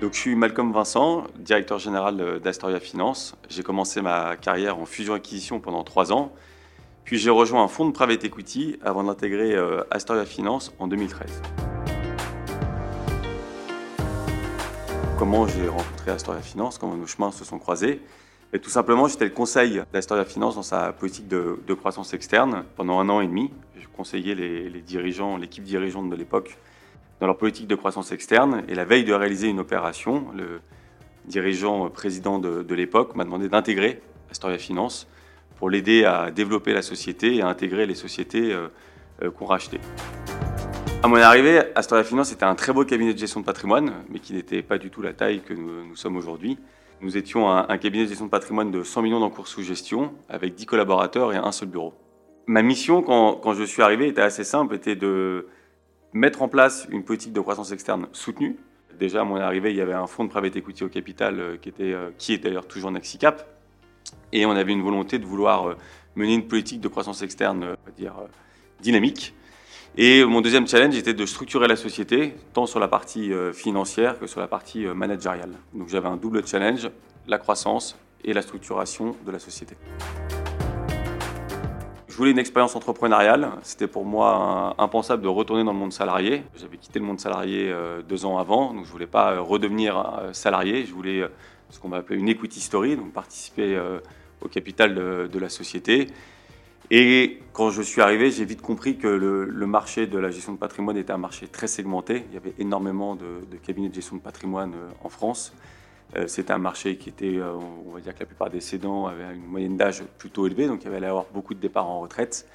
Donc, je suis Malcolm Vincent, directeur général d'Astoria Finance. J'ai commencé ma carrière en fusion-acquisition pendant trois ans. Puis j'ai rejoint un fonds de private equity avant d'intégrer euh, Astoria Finance en 2013. Comment j'ai rencontré Astoria Finance, comment nos chemins se sont croisés? Et tout simplement, j'étais le conseil d'Astoria Finance dans sa politique de, croissance externe pendant un an et demi. Je conseillais les, dirigeants, l'équipe dirigeante de l'époque dans leur politique de croissance externe. Et la veille de réaliser une opération, le dirigeant président de, l'époque m'a demandé d'intégrer Astoria Finance pour l'aider à développer la société et à intégrer les sociétés euh, euh, qu'on rachetait. À mon arrivée, Astoria Finance était un très beau cabinet de gestion de patrimoine, mais qui n'était pas du tout la taille que nous, sommes aujourd'hui. Nous étions un, cabinet de gestion de patrimoine de 100 millions d'encours sous gestion, avec 10 collaborateurs et un seul bureau. Ma mission, quand, quand je suis arrivé, était assez simple, était de mettre en place une politique de croissance externe soutenue. Déjà, à mon arrivée, il y avait un fonds de private equity au capital euh, qui, était, euh, qui est d'ailleurs toujours Nexicap. Et on avait une volonté de vouloir euh, mener une politique de croissance externe dire, dynamique. Et mon deuxième challenge était de structurer la société, tant sur la partie financière que sur la partie managériale. Donc j'avais un double challenge, la croissance et la structuration de la société voulais une expérience entrepreneuriale. C'était pour moi impensable de retourner dans le monde salarié. J'avais quitté le monde salarié euh, deux ans avant, donc je ne voulais pas euh, redevenir euh, salarié. Je voulais ce qu'on va appeler une equity story, donc participer au capital de, la société. Et quand je suis arrivé, j'ai vite compris que le, marché de la gestion de patrimoine était un marché très segmenté. Il y avait énormément de cabinets de gestion de patrimoine en France. Euh, c'était un marché qui était, euh, on va dire que la plupart des cédants avaient une moyenne d'âge plutôt élevée, donc il y avait avoir beaucoup de départs en retraite.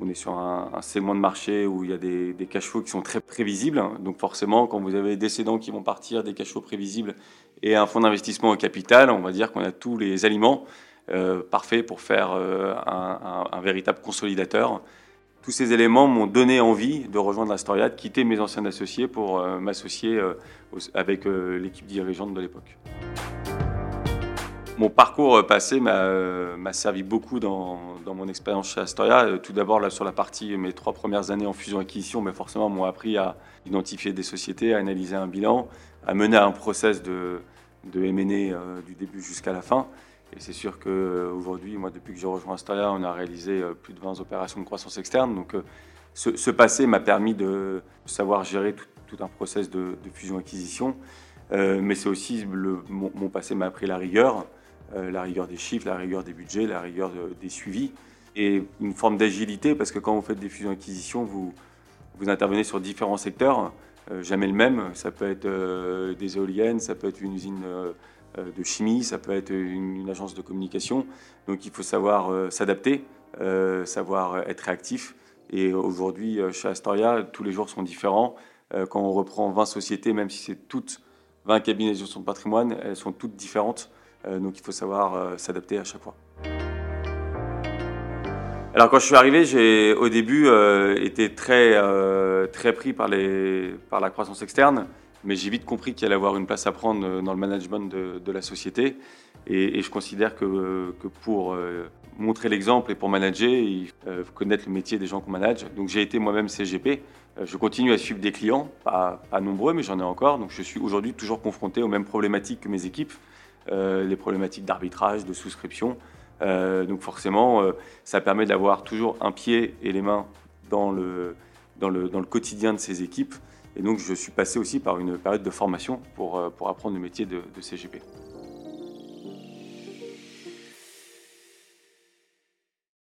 On est sur un, segment de marché où il y a des, cash flows qui sont très prévisibles. Donc forcément, quand vous avez des cédants qui vont partir, des cash flows prévisibles et un fonds d'investissement au capital, on va dire qu'on a tous les aliments euh, parfaits pour faire un, véritable consolidateur tous ces éléments m'ont donné envie de rejoindre Astoria, de quitter mes anciens associés pour euh, m'associer euh, avec euh, l'équipe dirigeante de l'époque. Mon parcours passé m'a servi beaucoup dans, mon expérience chez Astoria. Tout d'abord sur la partie, mes trois premières années en fusion-acquisition, mais forcément m'ont appris à identifier des sociétés, à analyser un bilan, à mener un process de, de du début jusqu'à la fin. Et c'est sûr qu'aujourd'hui, moi, depuis que j'ai rejoint Astoria, on a réalisé euh, plus de 20 opérations de croissance externe. Donc, euh, ce, passé m'a permis de savoir gérer tout, un process de, fusion-acquisition. Euh, mais c'est aussi, mon, passé m'a appris la rigueur, la rigueur des chiffres, la rigueur des budgets, la rigueur des suivis. Et une forme d'agilité, parce que quand vous faites des fusions-acquisitions, vous, vous intervenez sur différents secteurs, jamais le même. Ça peut être des éoliennes, ça peut être une usine euh, de chimie, ça peut être une, agence de communication. Donc il faut savoir euh, s'adapter, euh, savoir être réactif. Et aujourd'hui, chez Astoria, tous les jours sont différents. Quand on reprend 20 sociétés, même si c'est toutes 20 cabinets de gestion de patrimoine, elles sont toutes différentes. Donc il faut savoir s'adapter à chaque fois. Alors quand je suis arrivé, j'ai au début été très, très pris par, les, par la croissance externe mais j'ai vite compris qu'il allait avoir une place à prendre euh, dans le management de, la société. Et, je considère que, que pour euh, montrer l'exemple et pour manager, il faut connaître le métier des gens qu'on manage. Donc j'ai été moi-même CGP. Euh, je continue à suivre des clients, pas, nombreux, mais j'en ai encore. Donc je suis aujourd'hui toujours confronté aux mêmes problématiques que mes équipes, les problématiques d'arbitrage, de souscription. donc forcément, ça permet d'avoir toujours un pied et les mains dans le quotidien de ces équipes. Et donc, je suis passé aussi par une période de formation pour, euh, apprendre le métier de, de CGP.